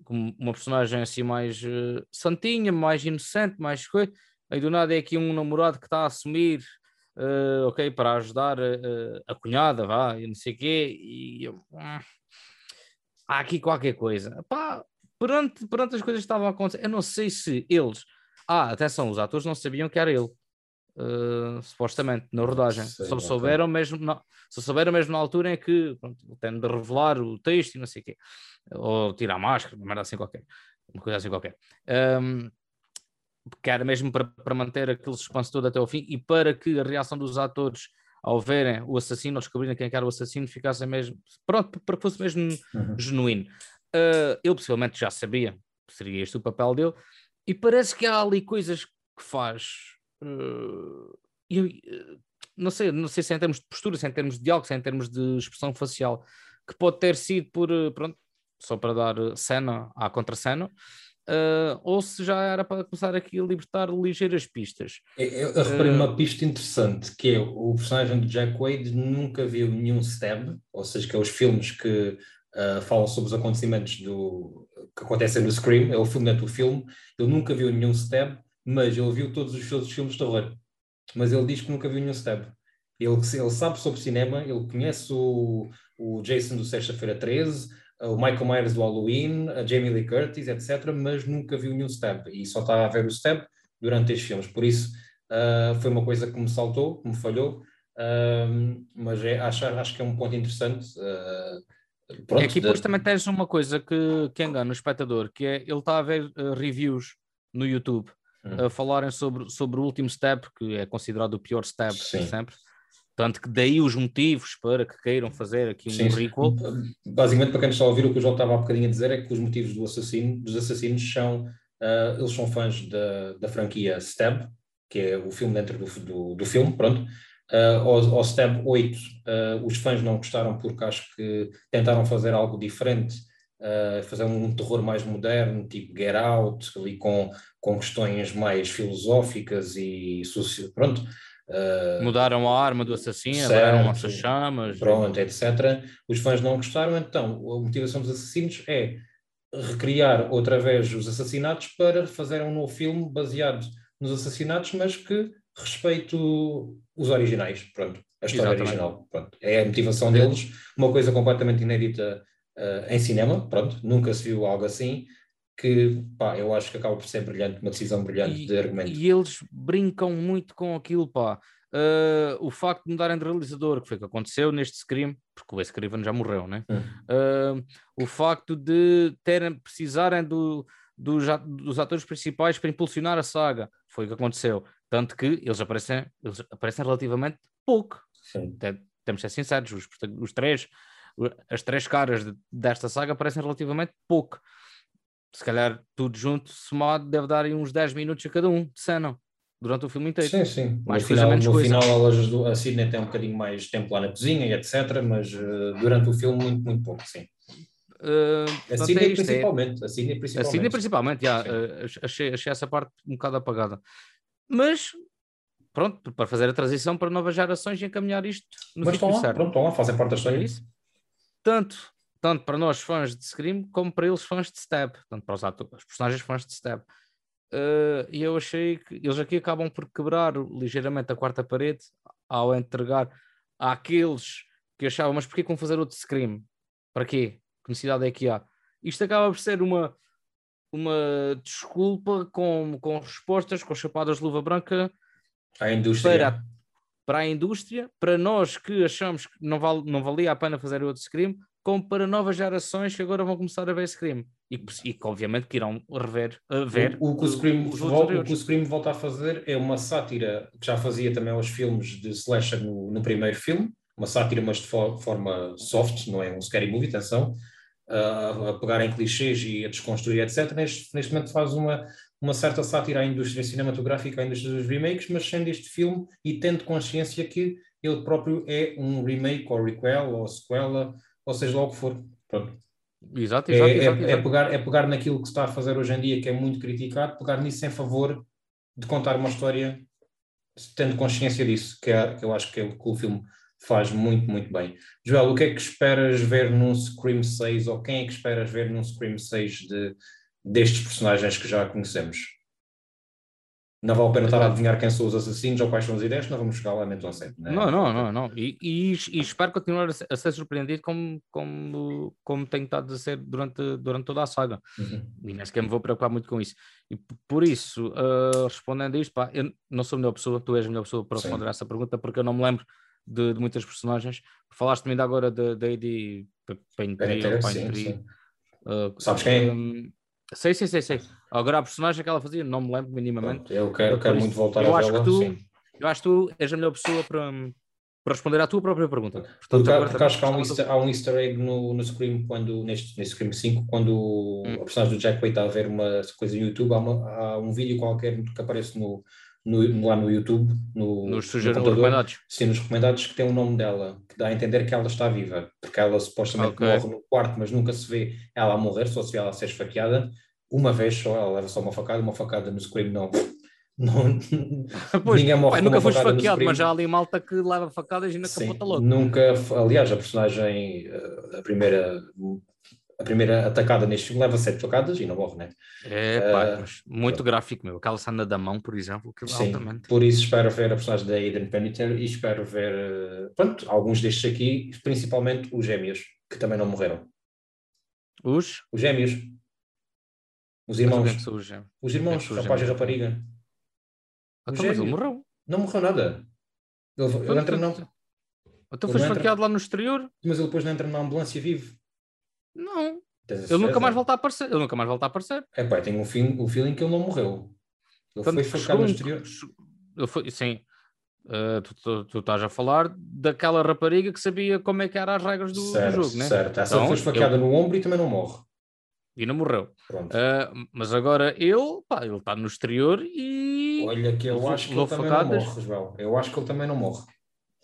como uma personagem assim mais eh, santinha, mais inocente, mais coisa. Aí do nada é aqui um namorado que está a assumir, eh, ok, para ajudar eh, a cunhada, vá, e não sei o quê, e eu, hum, há aqui qualquer coisa. Pá, perante, perante as coisas que estavam a acontecer, eu não sei se eles. Ah, atenção, os atores não sabiam que era ele. Uh, supostamente na rodagem, Sei, só ok. souberam mesmo na, só souberam mesmo na altura em que pronto, tem de revelar o texto e não sei o quê, ou tirar a máscara, uma merda assim qualquer, uma coisa assim qualquer. Um, porque era mesmo para, para manter aquele suspense todo até ao fim e para que a reação dos atores ao verem o assassino ou descobrirem quem era o assassino ficasse mesmo pronto, para que fosse mesmo Uhum. genuíno. Uh, ele possivelmente já sabia que seria este o papel dele e parece que há ali coisas que faz. Uh, eu, uh, não sei, não sei se é em termos de postura, se é em termos de diálogo, se é em termos de expressão facial, que pode ter sido por, pronto, só para dar cena à contra-cena, uh, ou se já era para começar aqui a libertar ligeiras pistas. Eu, eu reparei uh, uma pista interessante, que é o personagem de Jack Wade nunca viu nenhum stab, ou seja, que é os filmes que uh, falam sobre os acontecimentos do, que acontecem no Scream, é o filme dentro do filme, ele nunca viu nenhum stab, mas ele viu todos os outros filmes de terror. Mas ele diz que nunca viu nenhum stab. Ele, ele sabe sobre cinema, ele conhece o, o Jason do Sexta-feira 13, o Michael Myers do Halloween, a Jamie Lee Curtis, etc., mas nunca viu nenhum stab e só está a ver o stab durante estes filmes. Por isso, uh, foi uma coisa que me saltou, que me falhou, uh, mas é, acho, acho que é um ponto interessante. Uh, Pronto, é que depois de... também tens uma coisa que, que engana o espectador, que é ele está a ver reviews no YouTube hum. a falarem sobre, sobre o último step, que é considerado o pior step Sim. sempre. Tanto que daí os motivos para que queiram fazer aqui um Sim. requel. Basicamente, para quem está a ouvir, o que o João estava há bocadinho a dizer é que os motivos do assassino, dos assassinos são, uh, eles são fãs da, da franquia Stab, que é o filme dentro do, do, do filme, pronto, Uh, ao, ao Stab 8, uh, os fãs não gostaram porque acho que tentaram fazer algo diferente, uh, fazer um terror mais moderno, tipo Get Out, ali com, com questões mais filosóficas e social, pronto. Mudaram a arma do assassino, mudaram lança-chamas. Pronto, etc. Os fãs não gostaram, então a motivação dos assassinos é recriar outra vez os assassinatos para fazer um novo filme baseado nos assassinatos, mas que respeito os originais, pronto, a história Exatamente. original, pronto. É a motivação deles, uma coisa completamente inédita uh, em cinema, pronto, nunca se viu algo assim, que pá, eu acho que acaba por ser brilhante, uma decisão brilhante e, de argumento. E eles brincam muito com aquilo, pá. Uh, o facto de mudarem de realizador, que foi o que aconteceu neste Scream, porque o Wes Craven já morreu, né? Hum. Uh, o facto de terem, precisarem do, dos, dos atores principais para impulsionar a saga, foi o que aconteceu. Tanto que eles aparecem, eles aparecem relativamente pouco. Temos de ser sinceros, os, os, três, as três caras de, desta saga aparecem relativamente pouco. Se calhar tudo junto, somado, deve dar aí uns 10 minutos a cada um de cena durante o filme inteiro. Sim, sim. Mais no final, no coisa. final a Sidney tem um bocadinho mais tempo lá na cozinha e etc, mas uh, durante o filme muito, muito pouco, sim. Uh, a Sidney é principalmente. É a Sidney principalmente. A Sidney principalmente, já, uh, achei, achei essa parte um bocado apagada. Mas pronto, para fazer a transição para novas gerações e encaminhar isto no Mas estão lá, certo. pronto, estão lá, fazem parte da história. É isso? Tanto, tanto para nós fãs de Scream, como para eles fãs de Step, tanto para os, atores, os personagens fãs de Step. Uh, e eu achei que eles aqui acabam por quebrar ligeiramente a quarta parede ao entregar àqueles que achavam, mas porquê como fazer outro Scream? Para quê? Que necessidade é que há? Isto acaba por ser uma, uma desculpa com, com respostas, com chapadas de luva branca à indústria. Para, para a indústria, para nós que achamos que não, vale, não valia a pena fazer outro Scream, como para novas gerações que agora vão começar a ver Scream e, e que obviamente que irão rever, ver o, o, que o, Scream volta, o que o Scream volta a fazer é uma sátira que já fazia também aos filmes de slasher no, no primeiro filme, uma sátira mas de for, forma soft, não é um scary movie, atenção, a, a pegar em clichês e a desconstruir, etc. Neste, neste momento faz uma, uma certa sátira à indústria cinematográfica, à indústria dos remakes, mas sendo este filme e tendo consciência que ele próprio é um remake ou requel ou sequela, ou seja lá o que for. Pronto. Exato, exato, é, exato, é, é, pegar, é pegar naquilo que se está a fazer hoje em dia, que é muito criticado, pegar nisso em favor de contar uma história tendo consciência disso, que, é, que eu acho que é o que o filme faz muito, muito bem. Joel, o que é que esperas ver num Scream 6 ou quem é que esperas ver num Scream 6 de, destes personagens que já conhecemos? Não vale a pena estar a adivinhar quem são os assassinos ou quais são as ideias, não vamos chegar lá menos ao. Né? Não, não, não, não. E, e, e, espero continuar a ser surpreendido como, como, como tenho estado a ser durante, durante toda a saga. Uhum. E nem sequer me vou preocupar muito com isso. E por isso, uh, respondendo a isto, pá, eu não sou a melhor pessoa, tu és a melhor pessoa para responder a essa pergunta, porque eu não me lembro de, de muitas personagens. Falaste-me ainda agora da Eddie Paintree. Uh, Sabes quem? Sei, sei, sei, sei. Agora a personagem que ela fazia, não me lembro minimamente. eu quero, eu quero muito voltar eu a acho vê-la. Tu, eu acho que tu és a melhor pessoa para, para responder à tua própria pergunta. Portanto, porque, porque acho que há um, easter, há um easter egg no, no Scream, quando, neste, neste Scream 5, quando hum. a personagem do Jack Quaid está a ver uma coisa no YouTube, há, uma, há um vídeo qualquer que aparece no, no, lá no YouTube, no, nos no recomendados. Sim, nos recomendados, que tem o nome dela, que dá a entender que ela está viva, porque ela supostamente okay. morre no quarto, mas nunca se vê ela a morrer, só se vê ela a ser esfaqueada. Uma vez só, ela leva só uma facada, uma facada no Scream não. *laughs* não *laughs* pois, ninguém morre pai, nunca foi esfaqueado, mas já há ali malta que leva facadas e na capota logo. Nunca, aliás, a personagem, eh, a primeira a primeira atacada neste filme leva sete facadas e não morre, né? É, pá, uh, muito gráfico, meu. Aquela cena da mão, por exemplo, que sim, altamente. Por isso espero ver a personagem da Aiden Penneter e espero ver, uh, pronto, alguns destes aqui, principalmente os gêmeos, que também não morreram. Os? Os gêmeos. Os irmãos. É os, gêmeos? os irmãos, é rapaz e rapariga. Ah, então, mas ele morreu. Não morreu nada. Ele, ele entra não. Então foi esfaqueado lá no exterior? Mas ele depois não entra na ambulância vivo. Não. Ele nunca mais volta a aparecer. Ele nunca mais volta a aparecer. É pá, tenho um fim, o feeling que ele não morreu. Ele Portanto, foi focado no exterior. Ele foi, sim. Uh, tu, tu, tu, estás a falar daquela rapariga que sabia como é que eram as regras do, certo, do jogo, né? Certo, essa então, foi esfaqueada eu... no ombro e também não morre. E não morreu. Uh, mas agora ele, pá, ele está no exterior e. Olha, que eu acho que ele também não morre, João. Eu acho que ele também não morre.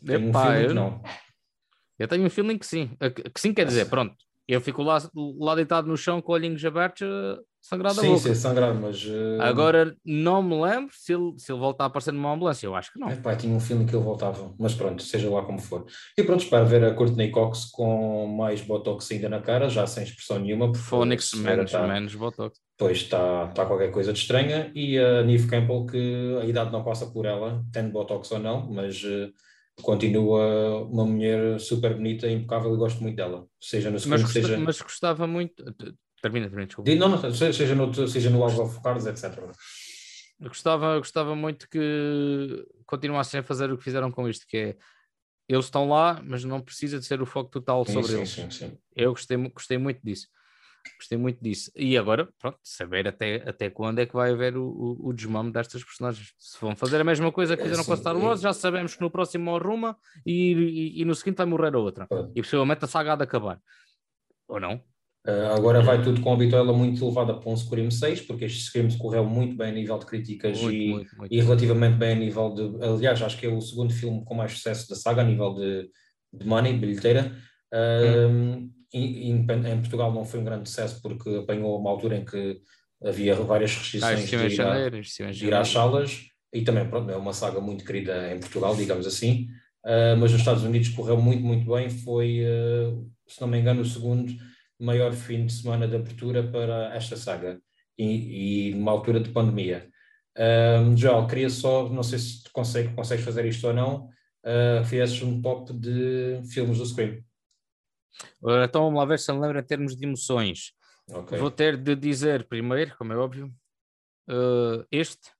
Tenho Epá, um eu... não. Eu tenho um feeling que sim. Que sim quer dizer, pronto, eu fico lá, lá deitado no chão com olhinhos abertos, eh, sangrado sim, a boca. Sim, sim, sangrado, mas... Uh... Agora, não me lembro se ele, se ele voltar a aparecer numa ambulância, eu acho que não. É pá, tinha um filme que ele voltava, mas pronto, seja lá como for. E pronto, espero ver a Courtney Cox com mais Botox ainda na cara, já sem expressão nenhuma. Phonics menos, tá, menos Botox. Pois está tá qualquer coisa de estranha. E a Neve Campbell, que a idade não passa por ela, tendo Botox ou não, mas... Uh, continua uma mulher super bonita, impecável e gosto muito dela. Seja no segundo, mas, seja... mas gostava muito. Termina, termina, desculpa. Não, não, seja no, seja no House of Cards, etc. Gostava, gostava muito que continuassem a fazer o que fizeram com isto, que é eles estão lá, mas não precisa de ser o foco total sobre sim, eles. Sim, sim. Eu gostei, gostei muito disso. Gostei muito disso. E agora, pronto, saber até, até quando é que vai haver o, o, o desmame destas personagens. Se vão fazer a mesma coisa que fizeram é, com a Star Wars, já sabemos que no próximo morre uma e, e, e, no seguinte vai morrer a outra. E possivelmente a saga há de acabar. Ou não? Uh, agora vai tudo com a bitola muito elevada para um Scream 6, porque este Scream correu muito bem a nível de críticas muito, e, muito, muito. e, relativamente bem a nível de. Aliás, acho que é o segundo filme com mais sucesso da saga a nível de, de money, bilheteira. Uh, em, em, Portugal não foi um grande sucesso porque apanhou uma altura em que havia várias restrições ah, de, ir a, de ir às salas. E também pronto, é uma saga muito querida em Portugal, digamos assim, uh, mas nos Estados Unidos correu muito, muito bem, foi, uh, se não me engano, o segundo maior fim de semana de abertura para esta saga. E, e numa altura de pandemia. Uh, Joel, queria só, não sei se consegue, consegues fazer isto ou não, uh, fizesses um top de filmes do Scream. Então vamos lá ver se me lembro em termos de emoções. Okay. Vou ter de dizer primeiro, como é óbvio, uh, este.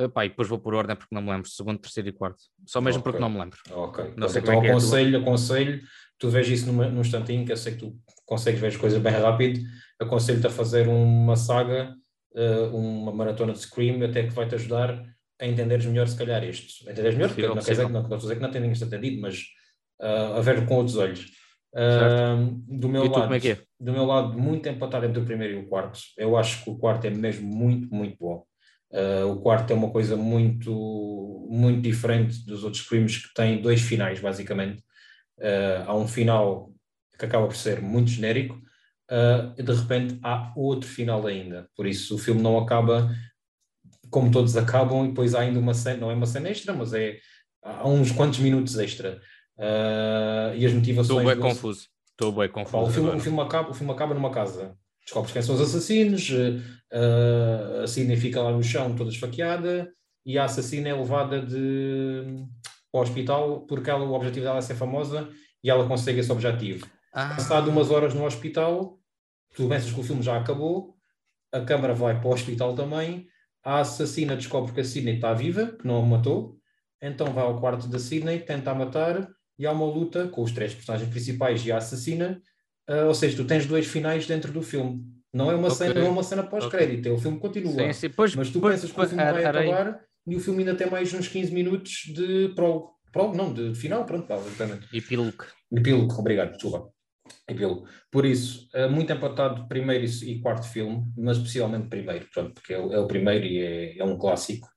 Uh, pá, e depois vou por ordem porque não me lembro, segundo, terceiro e quarto. Só mesmo okay. porque não me lembro. Ok. Não sei então é, é aconselho, é aconselho, tu vês isso numa, num instantinho, que eu sei que tu consegues ver as coisas bem rápido, aconselho-te a fazer uma saga, uh, uma maratona de Scream, até que vai-te ajudar a entenderes melhor se calhar isto. Entenderes melhor, porque não, quer dizer, não, não estou a dizer que não tenhas entendido, mas uh, a ver com outros olhos. Uh, do meu lado, como é é? Do meu lado, muito empatado entre o primeiro e o quarto. Eu acho que o quarto é mesmo muito, muito bom. Uh, o quarto é uma coisa muito, muito diferente dos outros crimes que tem dois finais, basicamente. Uh, há um final que acaba por ser muito genérico, uh, e de repente há outro final ainda. Por isso o filme não acaba como todos acabam, e depois há ainda uma cena, não é uma cena extra, mas é há uns quantos minutos extra. Uh, e as motivações. Estou bem confuso. Estou bem confuso. O filme, o, filme acaba, o filme acaba numa casa. Descobres quem são os assassinos, uh, a Sidney fica lá no chão toda esfaqueada e a assassina é levada de, para o hospital porque ela, o objetivo dela é ser famosa e ela consegue esse objetivo. Ah. Passado umas horas no hospital, tu pensas que o filme já acabou, a câmara vai para o hospital também, a assassina descobre que a Sidney está viva, que não a matou, então vai ao quarto da Sidney, tenta a matar e há uma luta com os três personagens principais e a assassina, uh, ou seja, tu tens dois finais dentro do filme. Não é uma okay. cena, não é uma cena pós-crédito, okay. o filme continua. Sim, sim. Pois, mas tu pois, pensas que o filme vai acabar e o filme ainda tem mais uns 15 minutos de prólogo. Pronto, não, de final, pronto, vá, exatamente. Epílogo. Epílogo, obrigado, desculpa. Epílogo. Por isso, é muito empatado primeiro e quarto filme, mas especialmente primeiro, pronto, porque é, é o primeiro e é, é um clássico.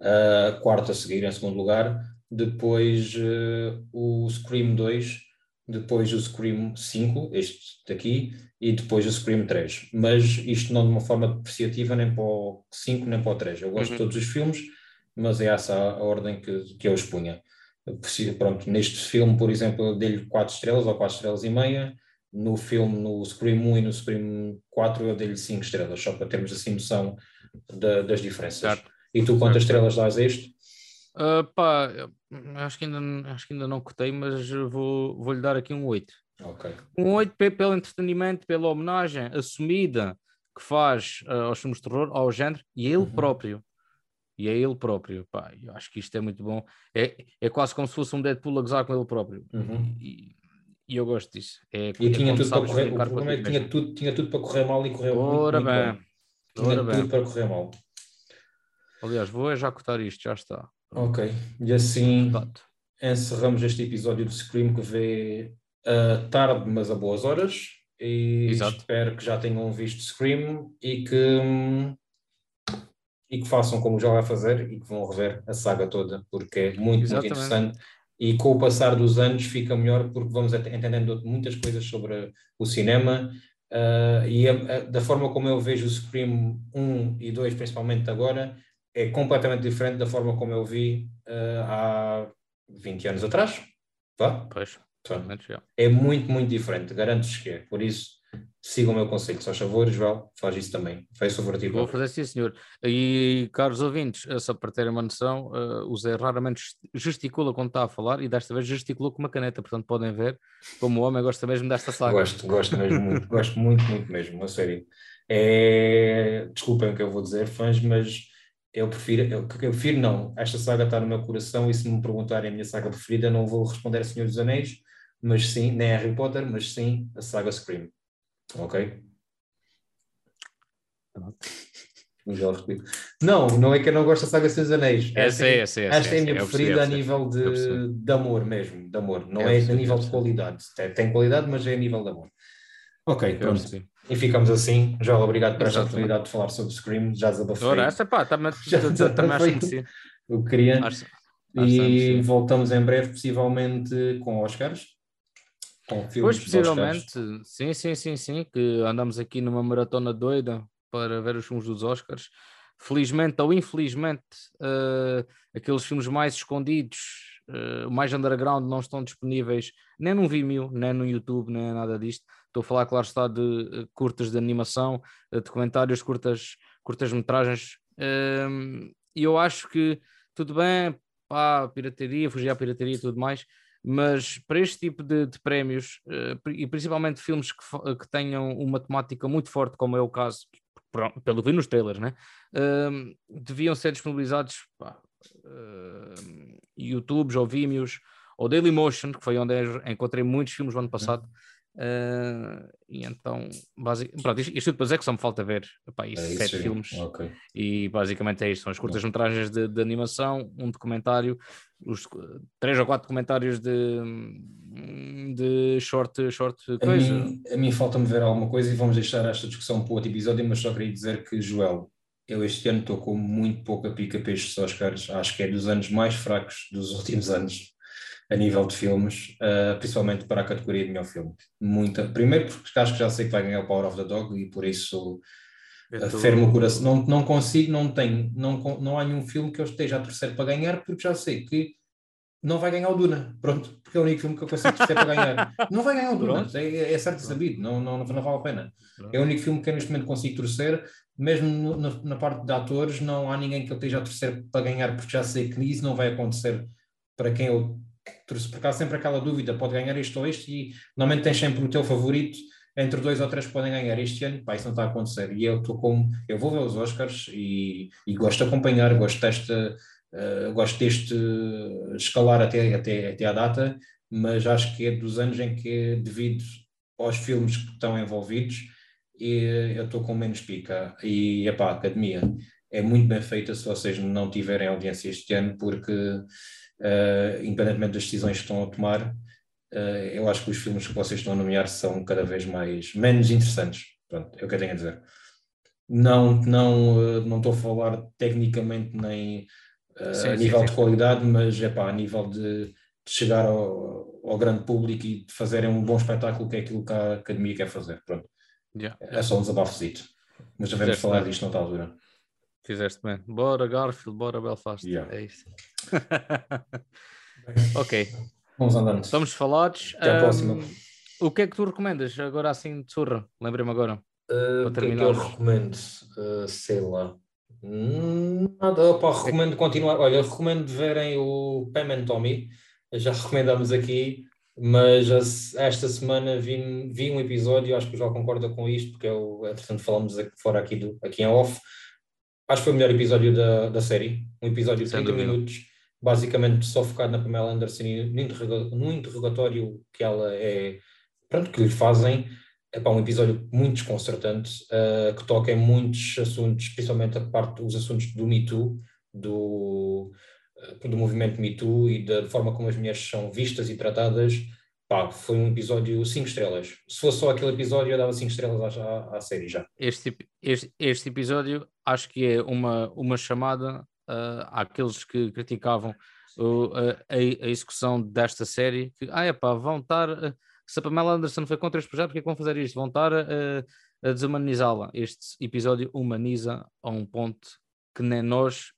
Uh, quarto a seguir, em segundo lugar. Depois uh, o Scream 2, depois o Scream 5, este daqui, e depois o Scream 3. Mas isto não de uma forma depreciativa, nem para o 5, nem para o 3. Eu gosto uhum. de todos os filmes, mas é essa a, ordem que, que eu expunha. Pronto, neste filme, por exemplo, eu dei-lhe 4 estrelas ou 4 estrelas e meia. No filme, no Scream 1 e no Scream 4, eu dei-lhe 5 estrelas, só para termos assim noção da, das diferenças. Certo. E tu quantas certo. estrelas dás a este? Uh, pá, acho que, ainda, acho que ainda não cotei, mas vou, vou-lhe dar aqui um 8. Okay. Um 8 pelo entretenimento, pela homenagem assumida que faz uh, aos filmes de terror, ao género, e a ele uhum. próprio e é ele próprio. Pá, eu acho que isto é muito bom. É, é quase como se fosse um Deadpool a gozar com ele próprio. Uhum. E, e, eu gosto disso. É, e é tinha tudo para correr, o problema é que tinha tudo, tinha tudo para correr mal e correu Ora muito, bem. Muito tinha Ora tudo bem. para correr mal. Aliás, vou já cortar isto, já está. Ok, e assim encerramos este episódio do Scream que vê uh, tarde, mas a boas horas. E Exato. espero que já tenham visto Scream e que e que façam como já vai fazer e que vão rever a saga toda, porque é muito, muito interessante. E com o passar dos anos fica melhor porque vamos entendendo muitas coisas sobre o cinema uh, e a, a, da forma como eu vejo o Scream 1 e 2, principalmente agora, é completamente diferente da forma como eu vi uh, há 20 anos atrás. Vá? Pois, é muito, muito diferente, garanto-vos que é. Por isso, Siga o meu conselho, só favor, João, faz isso também. Faz favor, tipo. Vou fazer sim, senhor. E, caros ouvintes, eh, só para terem uma noção, uh, o Zé raramente gesticula quando está a falar e desta vez gesticulou com uma caneta, portanto podem ver como o homem gosta mesmo desta saga. Gosto, gosto mesmo muito, gosto muito, muito mesmo, a sério. É... Desculpem o que eu vou dizer, fãs, mas eu prefiro, eu, eu prefiro não, esta saga está no meu coração e se me perguntarem a minha saga preferida, não vou responder a Senhor dos Anéis, mas sim, nem Harry Potter, mas sim a saga Scream. Ok? Não, não é que eu não gosto da saga Seus Anéis. Essa é, essa é, essa é a minha preferida a nível de, de amor mesmo, de amor. Não é, a nível de qualidade. Tem qualidade, mas é a nível de amor. Ok, pronto. E ficamos assim. Já obrigado por esta oportunidade de falar sobre Scream. Já desabafei. Ora, essa pá, *laughs* também acho Eu queria. E voltamos em breve, possivelmente com Oscars. Com filmes pois, possivelmente, sim, sim, sim, sim, que andamos aqui numa maratona doida para ver os filmes dos Oscars. Felizmente ou infelizmente, uh, aqueles filmes mais escondidos, uh, mais underground, não estão disponíveis nem no Vimeo, nem no YouTube, nem nada disto. Estou a falar, claro está, de uh, curtas de animação, documentários, curtas, curtas metragens. E eu acho que tudo bem, pá, pirataria, fugir à pirataria e tudo mais, mas para este tipo de, de prémios, uh, e principalmente filmes que, que, tenham uma temática muito forte, como é o caso, pelo vi nos trailers, né? Uh, deviam ser disponibilizados pá, uh, YouTubes ou Vimeos ou Dailymotion, que foi onde encontrei muitos filmes no ano passado. Uh, e então, basic... Pronto, isto, isto para dizer que só me falta ver epá, é sete filmes. Okay. e basicamente é isto: são as curtas-metragens de, de, animação, um documentário, os três ou quatro documentários de, de short, short coisa. A mim, a mim falta-me ver alguma coisa e vamos deixar esta discussão para outro episódio, mas só queria dizer que, Joel, eu este ano estou com muito pouca pica para estes Oscars, acho que é dos anos mais fracos dos *laughs* últimos anos a nível de filmes, uh, principalmente para a categoria de melhor filme. Muita. Primeiro porque acho que já sei que vai ganhar o Power of the Dog e por isso tô... fermo o coração. Não, não consigo, não tenho, não, não há nenhum filme que eu esteja a torcer para ganhar porque já sei que não vai ganhar o Duna, pronto, porque é o único filme que eu consigo torcer para ganhar. *laughs* Não vai ganhar o Duna, é, é certo e sabido, não, não, não, vale a pena. É o único filme que eu neste momento consigo torcer, mesmo no, na, na, parte de atores, não há ninguém que eu esteja a torcer para ganhar, porque já sei que isso não vai acontecer para quem eu porque há sempre aquela dúvida, pode ganhar este ou este, e normalmente tens sempre o teu favorito, entre dois ou três podem ganhar este ano, pá, isso não está a acontecer. E eu estou como, eu vou ver os Oscars e, e gosto de acompanhar, gosto deste, uh, gosto deste escalar até, até, até à data, mas acho que é dos anos em que, devido aos filmes que estão envolvidos, e eu estou com menos pica. E, epá, a academia é muito bem feita se vocês não tiverem audiência este ano, porque uh, independentemente das decisões que estão a tomar, uh, eu acho que os filmes que vocês estão a nomear são cada vez mais menos interessantes. Pronto, é o que eu tenho a dizer. Não, não, uh, não estou a falar tecnicamente nem sim, a nível sim, de sim. qualidade, mas é pá, a nível de, de chegar ao, ao, grande público e de fazerem um bom espetáculo, que é aquilo que a academia quer fazer. Pronto. Yeah. É só um desabafozito. Mas devemos falar disto noutra altura. Fizeste bem. Bora Garfield, bora Belfast. Yeah. É isso. *laughs* ok. Vamos andando. Estamos falados. Até a um, próxima. O que é que tu recomendas agora assim de surra? Lembrei-me agora. Uh, o que é que eu recomendo? Uh, sei lá. Nada, pá, recomendo continuar. Olha, recomendo verem o Pam and Tommy. Já recomendámos aqui, mas esta semana vi, vi um episódio, acho que já concorda com isto, porque eu, entretanto, falamos aqui, fora aqui, do, aqui em off. Acho que foi o melhor episódio da, da série. Um episódio de 30 minutos, basicamente só focado na Pamela Anderson e no interrogatório que ela é. Pronto, que lhe fazem é para um episódio muito desconcertante, uh, que toca em muitos assuntos, principalmente a parte dos assuntos do Me Too, do, uh, do movimento Me Too e da forma como as mulheres são vistas e tratadas. Pá, foi um episódio 5 estrelas. Se fosse só aquele episódio, eu dava 5 estrelas à, à, à, série já. Este, este, este episódio acho que é uma, uma chamada uh, àqueles que criticavam a, a, execução desta série, que, ah, é pá, vão estar se a Pamela Anderson foi contra este projeto, porque é que vão fazer isto? Vão estar a, a desumanizá-la. Este episódio humaniza a um ponto que nem nós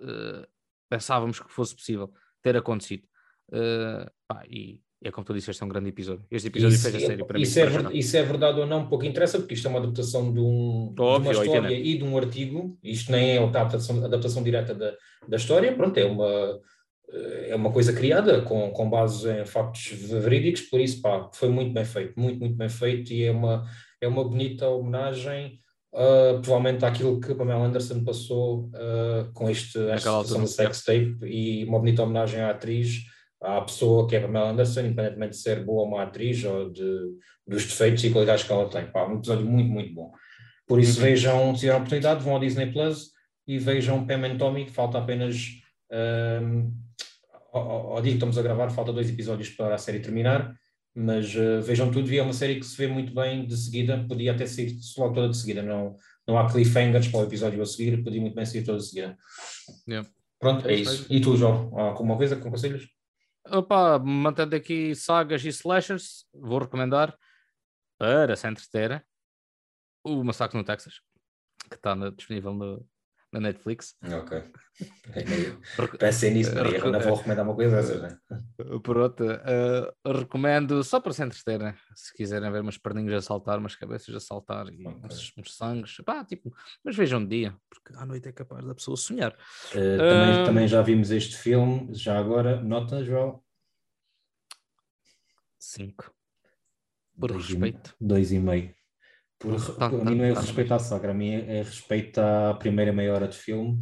uh, pensávamos que fosse possível ter acontecido. Uh, pá, e é como tu disseste, é um grande episódio. Este episódio isso, fez a série para isso mim. É ver, isso é verdade ou não, pouco interessa, porque isto é uma adaptação de, um, Óbvio, de uma história e de um artigo. Isto nem é a adaptação, adaptação direta da, da história, pronto, é uma é uma coisa criada com, com base em factos verídicos, por isso pá, foi muito bem feito, muito, muito bem feito e é uma, é uma bonita homenagem uh, provavelmente àquilo que Pamela Anderson passou uh, com este, esta situação de sex tape e uma bonita homenagem à atriz, à pessoa que é Pamela Anderson, independentemente de ser boa ou má atriz ou de, dos defeitos e qualidades que ela tem. Pá, um episódio muito, muito bom. Por isso uhum. vejam, se tiverem a oportunidade, vão ao Disney Plus e vejam Pam and Tommy, que falta apenas... Uh, ao, ao dia que estamos a gravar, falta dois episódios para a série terminar, mas uh, vejam tudo, e é uma série que se vê muito bem de seguida, podia até sair logo toda de seguida, não, não há cliffhangers para o episódio a seguir, podia muito bem sair toda de seguida. Yeah. Pronto, é isso. E tu, João, há alguma coisa com conselhos? Opa, mantendo aqui sagas e slashers, vou recomendar para se entreter o Massacre no Texas, que está disponível no, na Netflix. Ok. *laughs* Pensei nisso, Maria, não vou recomendar uma coisa dessas, né? Pronto, uh, recomendo só para se entreterem, se quiserem ver umas perninhas a saltar, umas cabeças a saltar e okay. uns, uns sangues, pá, tipo, mas vejam de dia, porque à noite é capaz da pessoa sonhar. Uh, também, uh, também já vimos este filme, já agora, nota, João? Cinco. Por dois respeito. E, dois e meio. Por, tá, por, tá, a mim não é tá, respeito à saga, a mim é, é respeito à primeira meia hora de filme.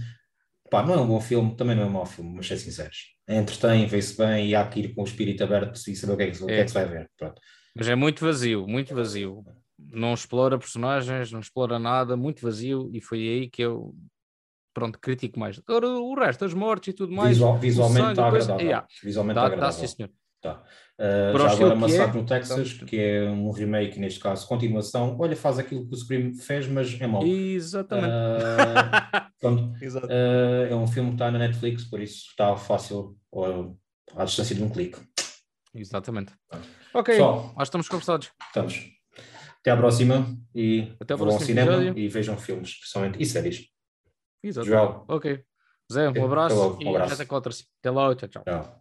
Pá, não é um bom filme, também não é um mau filme, mas ser sinceros. É entretém, vê-se bem e há que ir com o espírito aberto e saber o que é que, é. Que, é que se vai ver. Pronto. Mas é muito vazio, muito vazio. Não explora personagens, não explora nada, muito vazio, e foi aí que eu pronto, critico mais. Agora, o resto, as mortes e tudo mais. Visual, visualmente está agradável. Yeah. Visualmente está agradável. Dá, sim, senhor. Tá. Uh, já agora Massacre é, no Texas, que é um remake, neste caso, continuação. Olha, faz aquilo que o Scream fez, mas é mau. Exatamente. Uh, *laughs* pronto, uh, é um filme que está na Netflix, por isso está fácil ou à distância de um clique. Exatamente. Ok, Pessoal, acho que estamos conversados. Estamos. Até à próxima e Até ao cinema episódio. e vejam filmes, principalmente, e séries. Exato. João. Ok. Zé, um abraço, Até logo, um abraço. e até, até logo. Tchau, tchau. tchau.